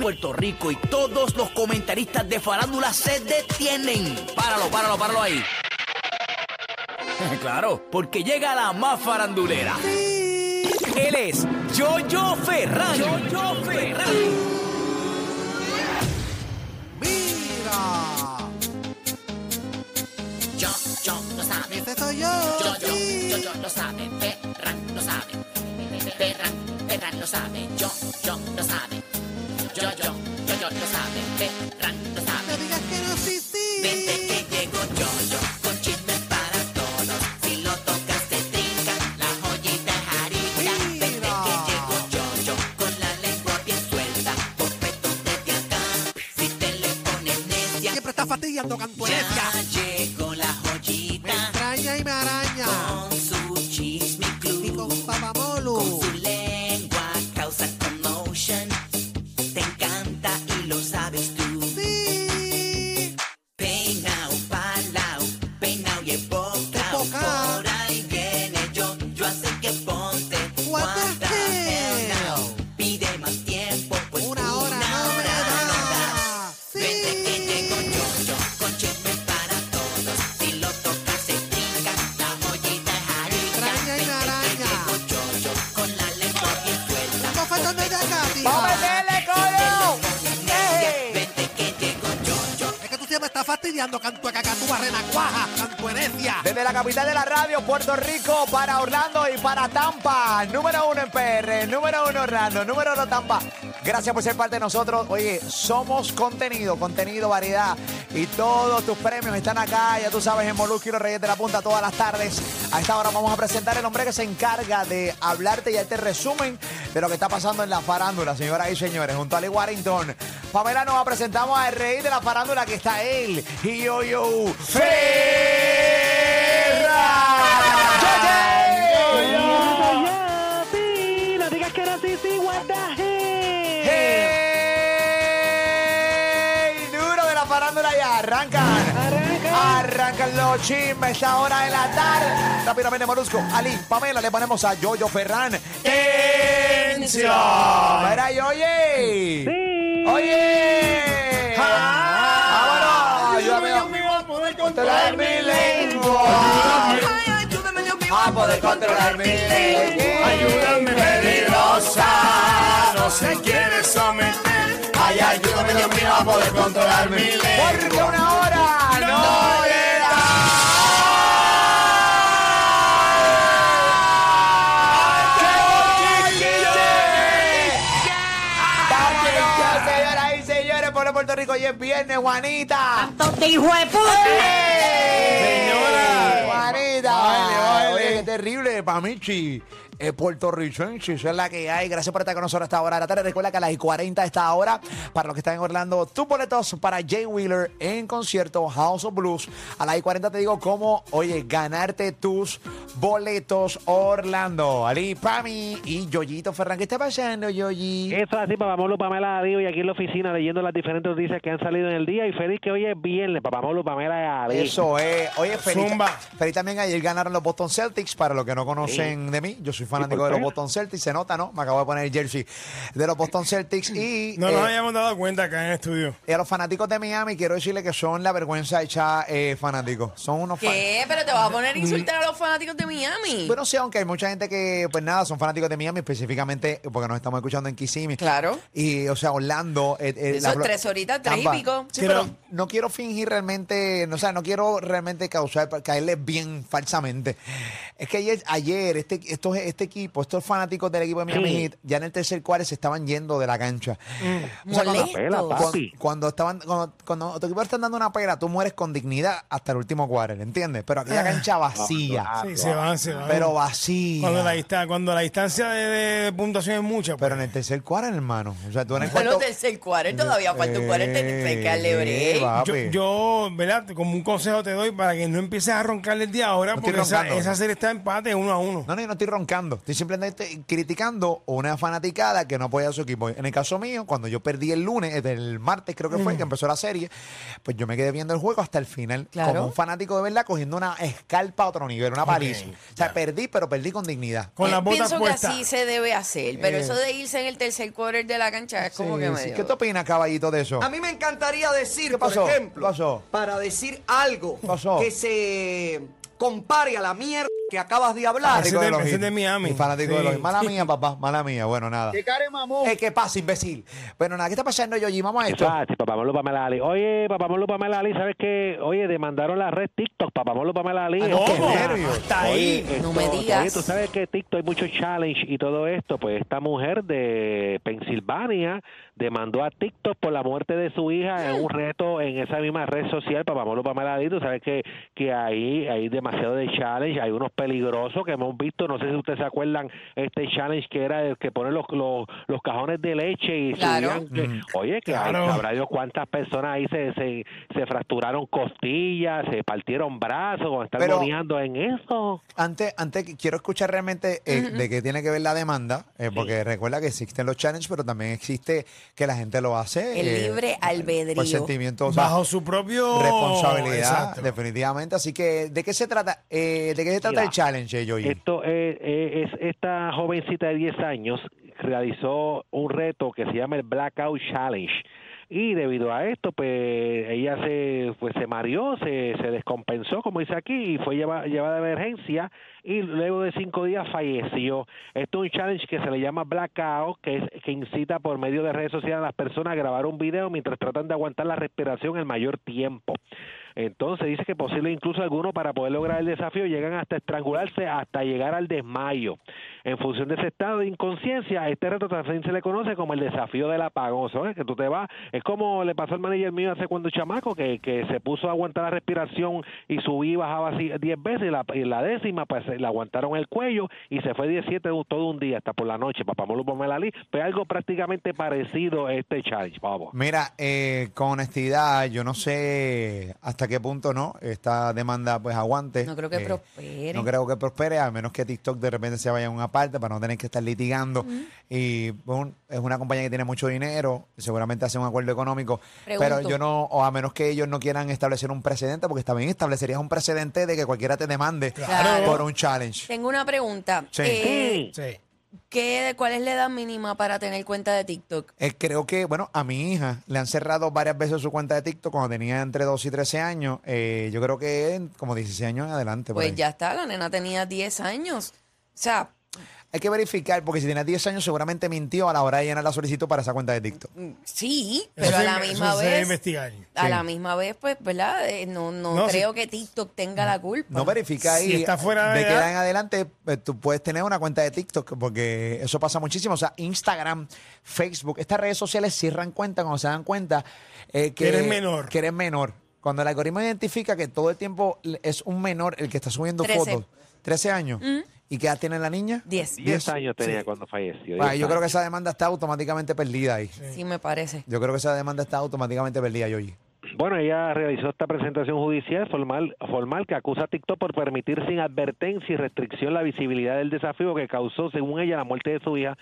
Puerto Rico y todos los comentaristas de farándula se detienen. Páralo, páralo, páralo ahí. claro, porque llega la más farandulera. Él es Jojo Ferran. Jojo Ferran. ¡Mira! Yo, yo, lo sabe. ¡Este soy yo! Yo, yo, sí. yo, yo, lo sabe. Ferran lo sabe. Ferran, Ferran lo sabe. Yo, yo, lo sabe. Yo, yo, yo, yo, lo sabe. Ferran lo No sabe. digas que no, sí, sí. Vente que llego yo, yo, con chismes para todos. Si lo tocas te trinca, la joyita es harina. Vente que llego yo, yo, con la lengua bien suelta. Bofetón desde acá, si te le pones necia. Siempre está fastidiando cantuecia. Acá, tía. ¡Vamos a meterle, coño! Es que tú siempre estás fastidiando, cantueca, cantúa, renacuaja, cantuenecia. Desde la capital de la radio, Puerto Rico, para Orlando y para Tampa. Número uno en PR, número uno Orlando, número uno Tampa. Gracias por ser parte de nosotros. Oye, somos contenido, contenido, variedad. Y todos tus premios están acá, ya tú sabes, en Molusco y los Reyes de la Punta todas las tardes. A esta hora vamos a presentar el hombre que se encarga de hablarte y este resumen de lo que está pasando en la farándula, señoras y señores. Junto a Lee Warrington, Pamela nos presentamos al rey de la farándula que está él, y yo, yo, no digas que así, sí, y arrancan. Arranca. Arrancan los chismes esta hora de la tarde. Rápidamente, Molusco, Ali, Pamela, le ponemos a Yoyo Ferran. ¡Tensión! Mira, Yoye. Sí. ¡Oye! ¡Vámonos! Ayúdame a poder controlar mi lengua. A poder controlar mi lengua. Ayúdame, peligrosa, no se quiere someter. Ay, ayúdame, Dios mío, a poder controlar mi lengua. Porque una hora no le da. Señoras y señores, por Puerto Rico, hoy es viernes, Juanita. Señora. Juanita. Bájale, bájale. Terrible, Pamichi. Eh, puertorricense, esa es la que hay. Gracias por estar con nosotros a esta hora de la tarde. Recuerda que a las 40 de esta hora, para los que están en Orlando, tus boletos para Jay Wheeler en concierto House of Blues. A las 40 te digo cómo, oye, ganarte tus boletos Orlando. Ali, Pami y Yoyito Ferran. ¿Qué está pasando, Yoyi? Eso es así, Papamolo, Pamela Darío y aquí en la oficina leyendo las diferentes noticias que han salido en el día y feliz que hoy es viernes, Papamolo, Pamela Darío. Eso es. Oye, Feliz, Zumba. Feliz también ayer ganaron los Boston Celtics. Para los que no conocen de mí, yo soy fanático de los Boston Celtics. Se nota, ¿no? Me acabo de poner el jersey de los Boston Celtics. Y, No nos eh, habíamos dado cuenta acá en el estudio. y a los fanáticos de Miami, quiero decirle que son la vergüenza hecha eh, fanáticos. Son unos fan- ¿Qué? ¿Pero te vas a poner a insultar a los fanáticos de Miami? Bueno, sí, aunque hay mucha gente que, pues nada, son fanáticos de Miami, específicamente porque nos estamos escuchando en Kissimmee. Claro. Y, o sea, Orlando. eh, eh, Eso es Flo- tres horitas, tres y pico. Sí, pero no quiero fingir realmente, no, o sea, no quiero realmente causar, caerles bien falsamente. Es que ayer, ayer este, estos, este equipo, estos fanáticos del equipo de Miami Sí. Heat, ya en el tercer cuarto se estaban yendo de la cancha. Mm. O sea, cuando. Pela, cuando- cuando estaban, cuando, cuando tu equipo está dando una pela, tú mueres con dignidad hasta el último cuarto, ¿entiendes? Pero aquella cancha vacía. Sí, se van, se van. Pero vacía. Cuando la, dista- cuando la distancia de, de puntuación es mucha. pues. Pero en el tercer cuarto, hermano. O sea, tú en el cuarto. tercer cuarto, todavía falta un cuarto, Eh, yo, yo, ¿verdad? Como un consejo te doy para que no empieces a roncar el día ahora, No porque esa, esa serie está empate uno a uno. No, no, yo no estoy roncando. Estoy simplemente criticando una fanaticada que no apoya a su equipo. En el caso mío, cuando yo perdí el lunes, eh, el martes creo que fue, que empezó la serie, pues yo me quedé viendo el juego hasta el final. Claro. Como un fanático de verdad, cogiendo una escarpa a otro nivel, una paliza. Ok, o sea, perdí, pero perdí con dignidad. Con Eh, las botas Pienso que así se debe hacer, pero Eh. eso de irse en el tercer quarter de la cancha es como Sí, que sí. medio... ¿Qué te opinas, caballito, de eso? A mí me encantaría decir, ¿Qué pasó? por ejemplo, ¿Qué pasó? para decir algo ¿Qué pasó? que se compare a la mierda que acabas de hablar. Fanático de- los ese Heat. de Miami. Mi fanático Sí. de los Heat. Mala mía, papá. Mala mía. Bueno, nada. ¿Qué care, mamón? ¿Qué pasa, imbécil? Bueno, nada, ¿qué está pasando, Yoyi? Vamos a esto. Exacto, Papamolo Pamela Ali. Oye, Papamolo Pamela Ali, ¿sabes qué? Oye, demandaron la red TikTok, Papamolo Pamela Ali. Ah, no, Este, qué ¿Cómo? nervios. Hasta Oye, ahí. No me digas. Oye, tú sabes que TikTok hay mucho challenge y todo esto. Pues esta mujer de Pensilvania demandó a TikTok por la muerte de su hija en un reto en esa misma red social, Papamolo. Tú sabes que, que ahí hay demasiado de challenge, hay unos peligrosos que hemos visto. No sé si ustedes se acuerdan este challenge que era el que ponen los, los, los cajones de leche y Claro. subían. que- oye, que hay- Claro. sabrá Dios cuántas personas ahí se, se, se fracturaron costillas, se partieron brazos, cuando están moneando en eso. Antes, antes quiero escuchar realmente eh, de qué tiene que ver la demanda, eh, porque recuerda que existen los challenges, pero también existe que la gente lo hace. El eh, libre albedrío. Por o sea, Bajo su propio... responsabilidad, Exacto. definitivamente. Así que, ¿de qué se trata? Eh, ¿De qué se trata Mira, el challenge, Yoyi? Esto eh, eh, es esta jovencita de 10 años realizó un reto que se llama el Blackout Challenge. Y debido a esto, pues ella se pues se mareó, se, se descompensó, como dice aquí, y fue lleva- llevada de emergencia y luego de cinco días falleció. Esto es un challenge que se le llama Blackout, que es que incita por medio de redes sociales a las personas a grabar un video mientras tratan de aguantar la respiración el mayor tiempo. Entonces dice que posible incluso algunos para poder lograr el desafío llegan hasta estrangularse hasta llegar al desmayo. En función de ese estado de inconsciencia, este reto también se le conoce como el desafío del apagón, ¿sabes? Que tú te vas, es como le pasó al manager mío hace cuando chamaco, que, que se puso a aguantar la respiración y subí y bajaba así 10 veces y la, y la décima pues le aguantaron el cuello y se fue 17 un- todo un día hasta por la noche, papá Molo Pomelali, pues algo prácticamente parecido a este challenge, vamos. Mira, eh, con honestidad, yo no sé hasta qué punto no esta demanda pues aguante. No creo que Eh, prospere. No creo que prospere, a menos que TikTok de repente se vaya a una parte para no tener que estar litigando. Y bueno, es una compañía que tiene mucho dinero, seguramente hace un acuerdo económico, pero yo no, o a menos que ellos no quieran establecer un precedente, porque también establecerías un precedente de que cualquiera te demande Claro. por un challenge. Tengo una pregunta. Sí. Eh, Sí. ¿Qué, ¿Cuál es la edad mínima para tener cuenta de TikTok? Eh, creo que, bueno, a mi hija le han cerrado varias veces su cuenta de TikTok cuando tenía entre 12 y 13 años. Eh, yo creo que como 16 años en adelante. Pues ahí. ya está, la nena tenía 10 años. O sea, Hay que verificar, porque si tenía 10 años seguramente mintió a la hora de llenar la solicitud para esa cuenta de TikTok. sí, Eso pero a se- la eso misma se debe vez... investigar. A Sí. la misma vez, pues, ¿verdad? Eh, no no, No, creo si- que TikTok tenga la culpa. No verifica ahí. Si está fuera de de en adelante, pues, tú puedes tener una cuenta de TikTok, porque eso pasa muchísimo. O sea, Instagram, Facebook, estas redes sociales cierran cuenta cuando se dan cuenta eh, que, Que eres menor. Que eres menor. Cuando el algoritmo identifica que todo el tiempo es un menor el que está subiendo Trece. fotos. 13 años. ¿Y qué edad tiene la niña? 10. 10 años tenía cuando falleció. 10 yo creo que esa demanda está automáticamente perdida ahí. Sí, me parece. Yo creo que esa demanda está automáticamente perdida, Yoyi. Bueno, ella realizó esta presentación judicial formal, formal que acusa a TikTok por permitir sin advertencia y restricción la visibilidad del desafío que causó, según ella, la muerte de su hija.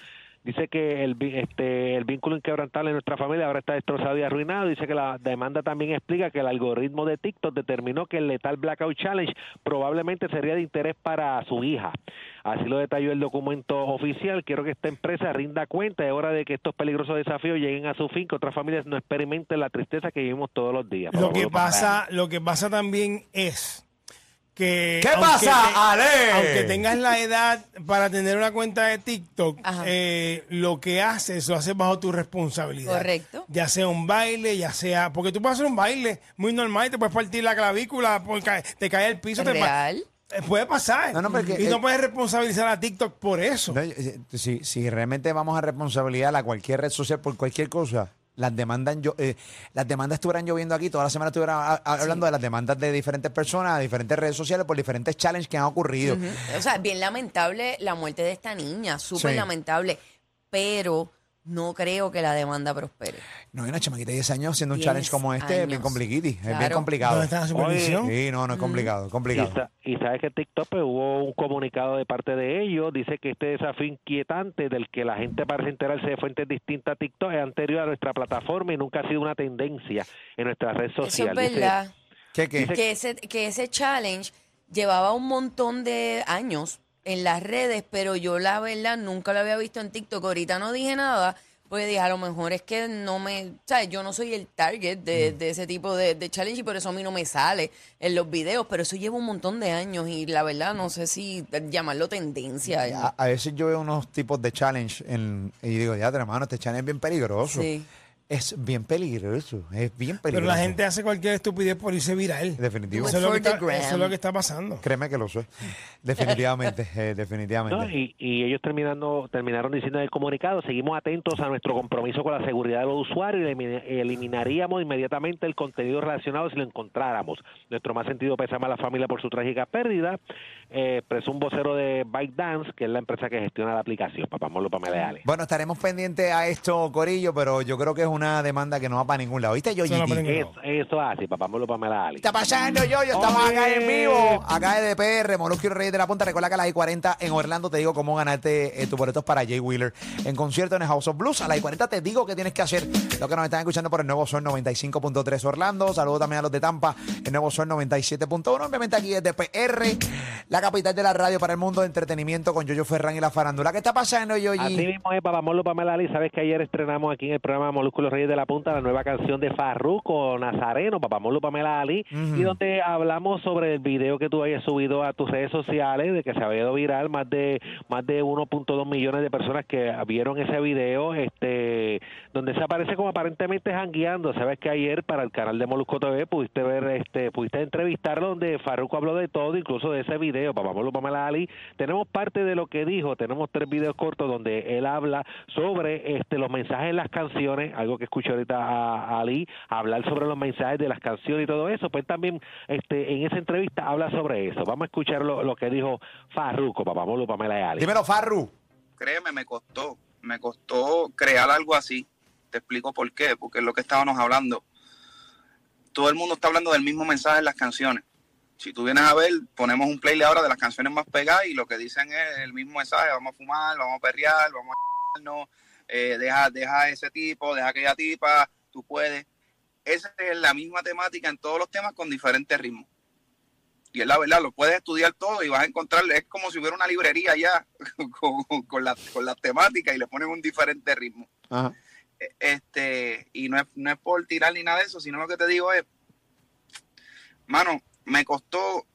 Dice que el, este, el vínculo inquebrantable de nuestra familia ahora está destrozado y arruinado. Dice que la demanda también explica que el algoritmo de TikTok determinó que el letal Blackout Challenge probablemente sería de interés para su hija. Así lo detalló el documento oficial. Quiero que esta empresa rinda cuenta. Es hora de que estos peligrosos desafíos lleguen a su fin, que otras familias no experimenten la tristeza que vivimos todos los días. Lo que pasa, lo que pasa también es que ¿Qué aunque pasa, Ale? Aunque tengas la edad para tener una cuenta de TikTok, eh, lo que haces lo haces bajo tu responsabilidad. Correcto. Ya sea un baile, ya sea, porque tú puedes hacer un baile muy normal y te puedes partir la clavícula, porque te cae el piso, te Real. eh, puede pasar. No, no, porque, y no eh, puedes responsabilizar a TikTok por eso. No, eh, Si, si realmente vamos a responsabilidad a cualquier red social por cualquier cosa, las demandas, yo, eh, las demandas estuvieran lloviendo aquí, toda la semana estuvieran a- a- hablando de las demandas de diferentes personas, de diferentes redes sociales por diferentes challenges que han ocurrido. O sea, bien lamentable la muerte de esta niña, súper Sí. lamentable. Pero no creo que la demanda prospere. No, hay una chamaquita de 10 años haciendo un 10 challenge como este, es bien años. compliquiti, es bien Claro. complicado. ¿Dónde está la supervisión? Sí, no, no es complicado, Y, complicado. sa- y sabes que TikTok pues, hubo un comunicado de parte de ellos, dice que este desafío inquietante del que la gente parece enterarse de fuentes distintas a TikTok es anterior a nuestra plataforma y nunca ha sido una tendencia en nuestra red Eso social. es Dice- verdad. ¿Qué, qué? Que ese, que ese challenge llevaba un montón de años en las redes, pero yo la verdad nunca lo había visto en TikTok. Ahorita no dije nada, pues dije, a lo mejor es que no me, ¿sabes? Yo no soy el target de, Mm. de ese tipo de, de challenge y por eso a mí no me sale en los videos, pero eso lleva un montón de años y la verdad no sé si llamarlo tendencia. ya. A, a veces yo veo unos tipos de challenge en- y digo, ya, hermano, este challenge es bien peligroso. Sí. Es bien peligroso, es bien Pero peligroso. la gente hace cualquier estupidez por irse viral. Definitivo. Eso es, lo que está, eso es lo que está pasando. Créeme que lo sé. Definitivamente, eh, definitivamente. No, y, y ellos terminando, terminaron diciendo en el comunicado, seguimos atentos a nuestro compromiso con la seguridad de los usuarios y elimi- eliminaríamos inmediatamente el contenido relacionado si lo encontráramos. Nuestro más sentido pésame a la familia por su trágica pérdida, eh, un vocero de ByteDance, que es la empresa que gestiona la aplicación, papá Molo Pamela Ale. Bueno, estaremos pendientes a esto, Corillo, pero yo creo que es una demanda que no va para ningún lado. ¿Viste, yo Eso no va para ningún Eso, eso así, papá Molo Pamela. ¿Qué está pasando, yo? Yo estamos acá en vivo, acá de DPR, Molusco y Reyes de la Punta. Recuerda que a las I-40 en Orlando te digo cómo ganarte eh, tus boletos para Jay Wheeler en concierto en el House of Blues. A las I-40 te digo qué tienes que hacer. Lo que nos están escuchando por el Nuevo Sol 95.3 Orlando. Saludos también a los de Tampa, el Nuevo Sol 97.1. Obviamente aquí desde PR, la capital de la radio para el mundo de entretenimiento con Yoyo Ferran y la farándula. ¿Qué está pasando, Yoyi? Así mismo es, papá Molo Pamela Ali. Sabes que ayer estrenamos aquí en el programa Molúsculos Reyes de la Punta la nueva canción de Farruko Nazareno, papá Molo Pamela Ali, y donde hablamos sobre el video que tú hayas subido a tus redes sociales, de que se había ido viral, más de más de 1.2 millones de personas que vieron ese video, este donde se aparece como aparentemente jangueando. Sabes que ayer para el canal de Molusco TV pudiste ver, este pudiste entrevistarlo donde Farruko habló de todo, incluso de ese video, papá Molo Pamela Ali. Tenemos parte de lo que dijo, tenemos tres videos cortos donde él habla sobre este los mensajes en las canciones, algo que escuché ahorita a, a Ali, hablar sobre los mensajes de las canciones y todo eso, pues también este en esa entrevista habla sobre eso. Vamos a escuchar lo, lo que dijo Farruko, papá Molo Pamela y Ali. Dímelo, Farru. créeme, me costó, me costó crear algo así. Te explico por qué, porque es lo que estábamos hablando. Todo el mundo está hablando del mismo mensaje en las canciones. Si tú vienes a ver, ponemos un playlist ahora de las canciones más pegadas y lo que dicen es el mismo mensaje, vamos a fumar, vamos a perrear, vamos a no, deja, deja ese tipo, deja aquella tipa, tú puedes. Esa es la misma temática en todos los temas con diferentes ritmos. Y es la verdad, lo puedes estudiar todo y vas a encontrar, es como si hubiera una librería ya con, con, las, con las temáticas y le ponen un diferente ritmo. Ajá. Este, y no es, no es por tirar ni nada de eso, sino lo que te digo es, mano, me costó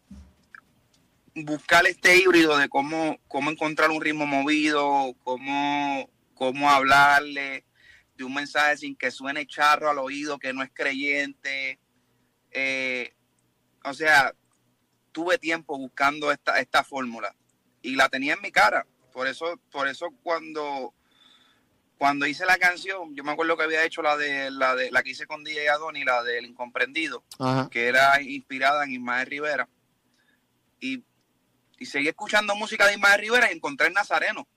buscar este híbrido de cómo, cómo encontrar un ritmo movido, cómo, cómo hablarle de un mensaje sin que suene charro al oído, que no es creyente. Eh, o sea, tuve tiempo buscando esta, esta fórmula y la tenía en mi cara. Por eso, por eso cuando, cuando hice la canción, yo me acuerdo que había hecho la de la de la que hice con DJ Adoni, la del incomprendido, Ajá. que era inspirada en Ismael Rivera. Y, y seguí escuchando música de Ismael Rivera y encontré el Nazareno.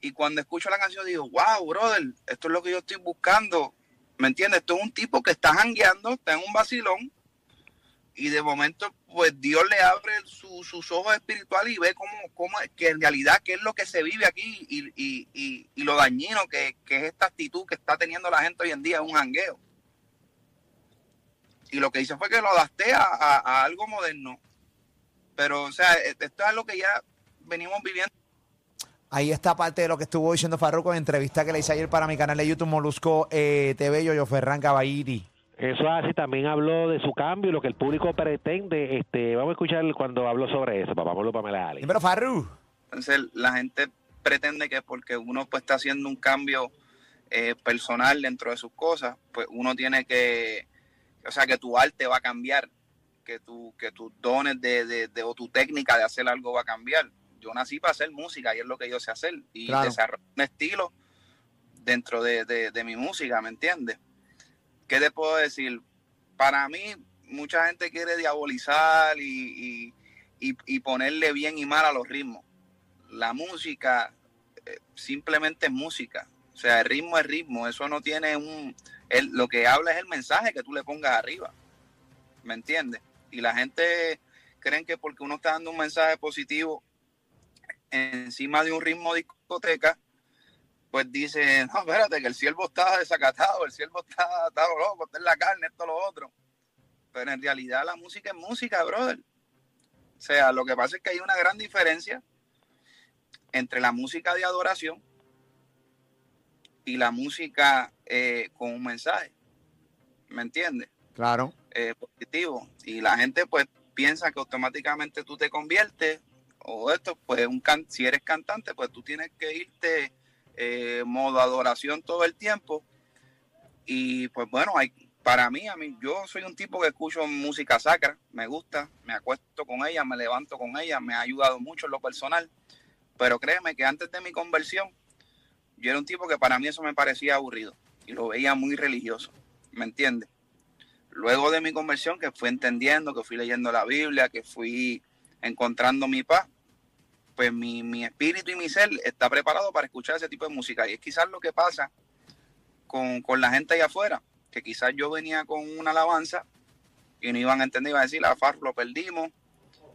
Y cuando escucho la canción digo, wow, brother, esto es lo que yo estoy buscando. ¿Me entiendes? Esto es un tipo que está jangueando, está en un vacilón y de momento pues Dios le abre su- sus ojos espirituales y ve cómo, cómo que en realidad qué es lo que se vive aquí y, y- y- y lo dañino que, que es esta actitud que está teniendo la gente hoy en día, un jangueo. Y lo que hice fue que lo adapté a, a- a algo moderno. Pero, o sea, e- esto es algo que ya venimos viviendo. Ahí está parte de lo que estuvo diciendo Farruko en entrevista que le hice ayer para mi canal de YouTube Molusco eh, TV, Yoyo Ferran Caballiri. Eso es así, también habló de su cambio y lo que el público pretende. Este, vamos a escuchar cuando habló sobre eso, papá Molo Pamela Ali. Dímelo, Farru. Entonces la gente pretende que porque uno pues está haciendo un cambio eh, personal dentro de sus cosas, pues uno tiene que, o sea, que tu arte va a cambiar, que tu, que tus dones de, de- de- o tu técnica de hacer algo va a cambiar. Yo nací para hacer música y es lo que yo sé hacer y Claro. desarrollar un estilo dentro de, de- de mi música, ¿me entiendes? ¿Qué te puedo decir? Para mí, mucha gente quiere diabolizar y, y- y- y ponerle bien y mal a los ritmos la música eh, simplemente es música. O sea, el ritmo es ritmo, eso no tiene un... el- lo que habla es el mensaje que tú le pongas arriba, ¿me entiendes? Y la gente creen que porque uno está dando un mensaje positivo encima de un ritmo discoteca, pues dice, no, espérate, que el siervo está desacatado, el siervo está, está loco, está en la carne, esto, lo otro. Pero en realidad la música es música, brother. O sea, lo que pasa es que hay una gran diferencia entre la música de adoración y la música eh, con un mensaje. ¿Me entiendes? Claro. eh, positivo y la gente pues piensa que automáticamente tú te conviertes o esto pues un can si eres cantante pues tú tienes que irte eh, modo adoración todo el tiempo y pues bueno hay para mí a mí yo soy un tipo que escucho música sacra me gusta me acuesto con ella me levanto con ella me ha ayudado mucho en lo personal pero créeme que antes de mi conversión yo era un tipo que para mí eso me parecía aburrido y lo veía muy religioso ¿me entiendes? luego de mi conversión, que fui entendiendo, que fui leyendo la Biblia, que fui encontrando mi paz, pues mi, mi espíritu y mi ser está preparado para escuchar ese tipo de música. Y es quizás lo que pasa con, con la gente allá afuera, que quizás yo venía con una alabanza y no iban a entender, iban a decir, la FAR lo perdimos,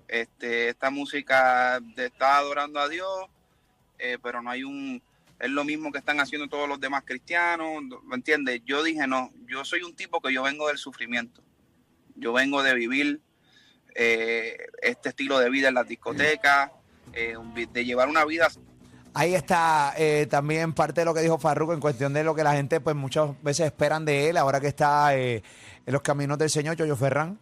este, esta música está adorando a Dios, eh, pero no hay un, es lo mismo que están haciendo todos los demás cristianos, ¿me entiendes? Yo dije, no, yo soy un tipo que yo vengo del sufrimiento, yo vengo de vivir eh, este estilo de vida en las discotecas, eh, de llevar una vida Ahí está eh, también parte de lo que dijo Farruko en cuestión de lo que la gente pues muchas veces esperan de él ahora que está eh, en los caminos del Señor, Yoyo Ferran.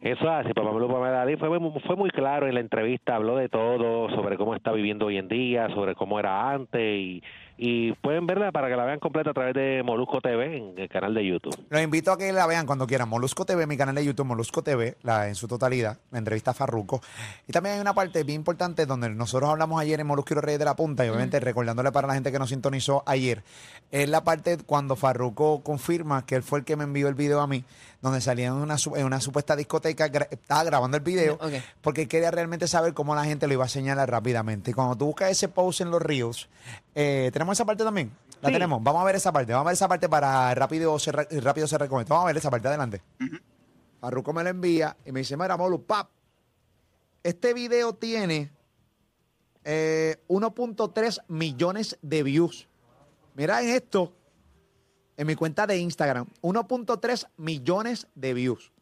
Eso es así, Papá Blue fue, muy- fue muy claro en la entrevista, habló de todo, sobre cómo está viviendo hoy en día, sobre cómo era antes y, y pueden verla para que la vean completa a través de Molusco TV en el canal de YouTube. Los invito a que la vean cuando quieran. Molusco TV, mi canal de YouTube, Molusco TV, la, en su totalidad, la entrevista a Farruko. Y también hay una parte bien importante donde nosotros hablamos ayer en Molusco y los Reyes de la Punta, y obviamente recordándole para la gente que nos sintonizó ayer, es la parte cuando Farruko confirma que él fue el que me envió el video a mí, donde salía en una, en una supuesta discoteca, gra- estaba grabando el video, porque quería realmente saber cómo la gente lo iba a señalar rápidamente. Y cuando tú buscas ese post en los Reels, eh, ¿tenemos esa parte también? La Sí. tenemos. Vamos a ver esa parte. Vamos a ver esa parte para rápido se, re- rápido se recomienda. Vamos a ver esa parte adelante. Farruko me la envía y me dice, mira, Molu, pap, este video tiene eh, 1.3 millones de views. Mira en esto, en mi cuenta de Instagram, 1.3 millones de views.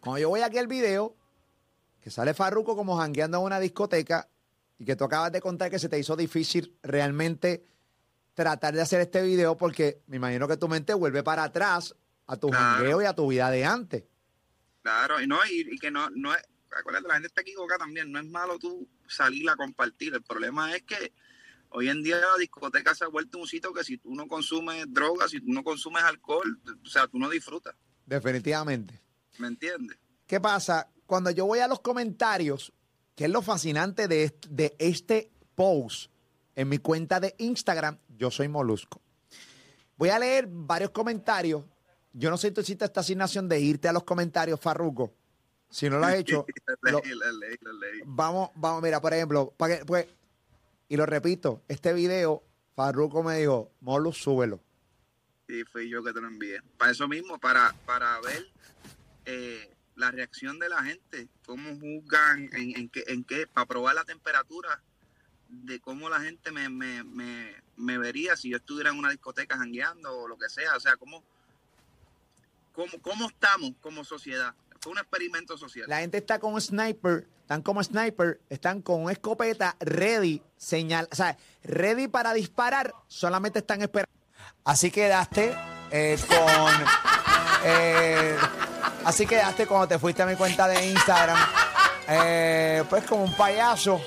Cuando yo voy aquí al video, que sale Farruko como jangueando en una discoteca y que tú acabas de contar que se te hizo difícil realmente tratar de hacer este video porque me imagino que tu mente vuelve para atrás a tu Claro. jangueo y a tu vida de antes. Claro, y no, y, y que no, no es, acuérdate, la gente está equivocada también, no es malo tú salir a compartir, el problema es que hoy en día la discoteca se ha vuelto un sitio que si tú no consumes drogas, si tú no consumes alcohol, o sea, tú no disfrutas, Definitivamente. ¿me entiendes? ¿Qué pasa? Cuando yo voy a los comentarios, que es lo fascinante de este, de este post en mi cuenta de Instagram, yo soy Molusco. Voy a leer varios comentarios. Yo no sé si tú hiciste esta asignación de irte a los comentarios, Farruco. Si no lo has hecho, lo- vamos, vamos, mira, por ejemplo, para que, pues, y lo repito, este video, Farruco me dijo, Molus, súbelo. Y fui yo que te lo envié. Para eso mismo, para, para ver eh, la reacción de la gente, cómo juzgan, en, en qué, en qué, para probar la temperatura de cómo la gente me, me, me, me vería si yo estuviera en una discoteca jangueando o lo que sea. O sea, cómo, cómo, cómo estamos como sociedad. Fue un experimento social. La gente está con un sniper, están como sniper, están con una escopeta ready, señal, o sea, ready para disparar, solamente están esperando. Así quedaste eh, con. eh, así quedaste cuando te fuiste a mi cuenta de Instagram, eh, pues como un payaso.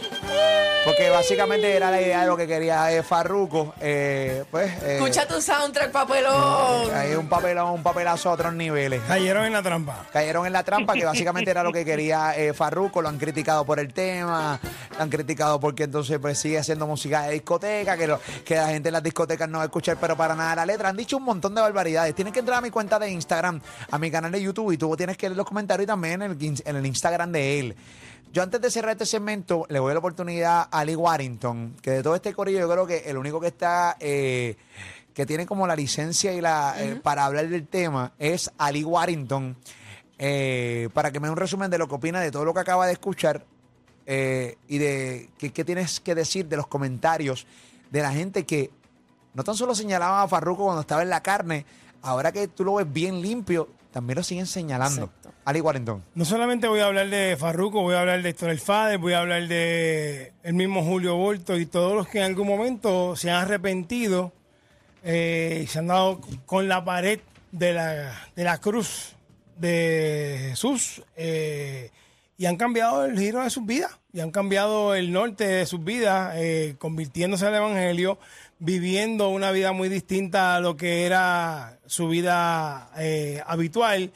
Porque básicamente era la idea de lo que quería eh, Farruko. eh, pues. eh, Escucha tu soundtrack, papelón. Hay un papelón, un papelazo a otros niveles. Cayeron en la trampa. Cayeron en la trampa, que básicamente era lo que quería eh, Farruko. Lo han criticado por el tema, lo han criticado porque entonces pues sigue haciendo música de discoteca, que, lo- que la gente en las discotecas no va a escuchar, pero para nada la letra. Han dicho un montón de barbaridades. Tienes que entrar a mi cuenta de Instagram, a mi canal de YouTube, y tú tienes que leer los comentarios y también en el, en el Instagram de él. Yo antes de cerrar este segmento, le voy a la oportunidad a Ali Warrington, que de todo este corillo yo creo que el único que está, eh, que tiene como la licencia y la eh, para hablar del tema es Ali Warrington, eh, para que me dé un resumen de lo que opina de todo lo que acaba de escuchar eh, y de qué tienes que decir de los comentarios de la gente que no tan solo señalaban a Farruko cuando estaba en la carne, ahora que tú lo ves bien limpio, también lo siguen señalando. Exacto. Ali Warrington. No solamente voy a hablar de Farruko, voy a hablar de Héctor El Fader, voy a hablar de el mismo Julio Volto y todos los que en algún momento se han arrepentido eh, y se han dado con la pared de la, de la cruz de Jesús eh, y han cambiado el giro de sus vidas y han cambiado el norte de sus vidas, eh, convirtiéndose al Evangelio, viviendo una vida muy distinta a lo que era su vida eh, habitual.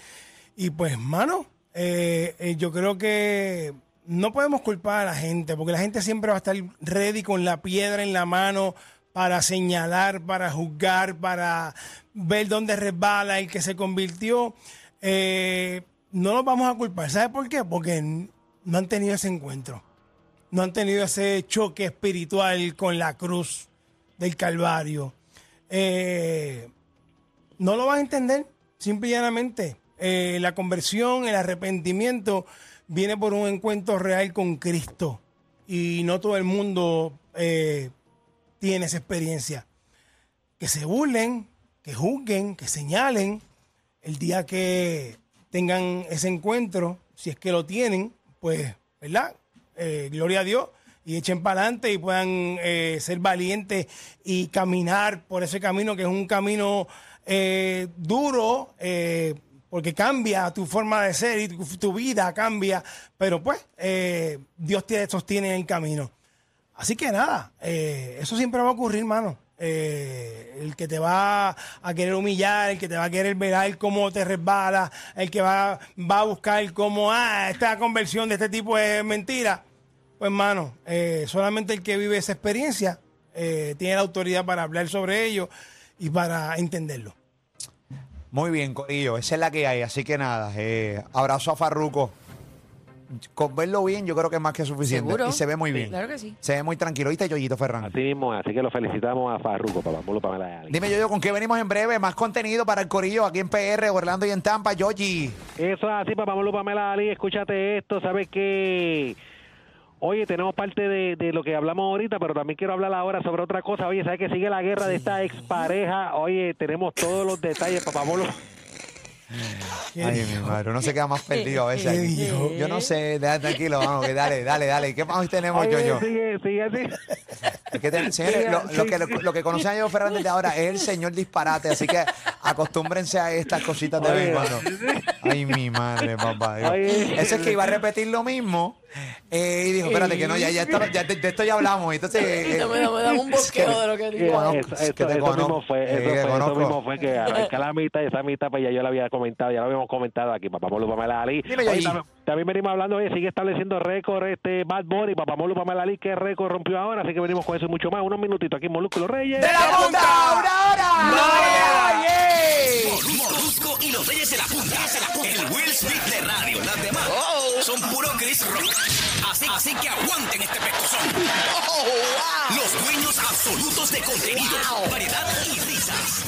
Y pues, mano, eh, eh, yo creo que no podemos culpar a la gente, porque la gente siempre va a estar ready con la piedra en la mano para señalar, para juzgar, para ver dónde resbala el que se convirtió. No los vamos a culpar. ¿Sabe por qué? Porque no han tenido ese encuentro. No han tenido ese choque espiritual con la cruz del Calvario. Eh, no lo van a entender, simple y llanamente. Eh, la conversión, el arrepentimiento viene por un encuentro real con Cristo. Y no todo el mundo eh, tiene esa experiencia. Que se burlen, que juzguen, que señalen. El día que tengan ese encuentro, si es que lo tienen, pues, ¿verdad? Gloria a Dios. Y echen para adelante y puedan eh, ser valientes y caminar por ese camino que es un camino eh, duro, eh, porque cambia tu forma de ser y tu, vida cambia, pero pues eh, Dios te sostiene en el camino. Así que nada, eso siempre va a ocurrir, mano. El que te va a querer humillar, el que te va a querer ver cómo te resbala, el que va, va a buscar cómo, ah, esta conversión de este tipo es mentira. Pues, mano, eh, solamente el que vive esa experiencia eh, tiene la autoridad para hablar sobre ello y para entenderlo. Muy bien, Corillo, esa es la que hay. Así que nada, eh, abrazo a Farruco. Con verlo bien, yo creo que es más que suficiente. ¿Seguro? Y se ve muy bien. Claro que sí. Se ve muy tranquilo. ¿Viste, Yoyito Ferran? Así mismo, así que lo felicitamos a Farruko, papá, y Ali. Dime, Yoyo, ¿con qué venimos en breve? Más contenido para el Corillo aquí en PR, Orlando y en Tampa, Yoyi. Eso es así, papá Molo, Pamela Ali, escúchate esto, ¿sabes qué? Oye, tenemos parte de, de lo que hablamos ahorita, pero también quiero hablar ahora sobre otra cosa. Oye, ¿sabes que sigue la guerra de esta expareja? Oye, tenemos todos los detalles, papá Molo. Ay, mi madre, uno se queda más perdido a veces. ¿Qué aquí. dijo? Yo no sé, déjate tranquilo, vamos, que dale, dale, dale. ¿Qué más tenemos, Oye, Yoyo? sigue, sigue así. Es que te- señores, lo, lo que, lo, lo que conocen a Yoyo Fernández de ahora es el señor disparate, así que acostúmbrense a estas cositas de vez en cuando. Ay, mi madre, papá. Oye. Ese es que iba a repetir lo mismo eh, y dijo, espérate, que no, ya, ya, esto- ya de, de esto ya hablamos. Entonces, eh, Dame, dame, dame un bosqueo de lo que eso, eso- eso conozco. mismo fue, eso, fue mismo fue que arranca la mitad, esa mitad, pues ya yo la había comentado, ya lo habíamos comentado aquí, papá Molo, Pamela Ali. Dime, Oye, Yoyi. también, también venimos hablando, oye, sigue estableciendo récord este Bad Bunny, papá Molo, Pamela Ali, ¿qué récord rompió ahora? Así que venimos con eso y mucho más. Unos minutitos aquí en Molúsculo Reyes. ¡De la punta! ¡Una hora! ¡Yeah! Molusco y los Reyes de la Punta. El Will Smith de radio. Las demás son puro Chris Rock. Así, así que aguanten este pestozón. Los dueños absolutos de contenido, variedad y risas.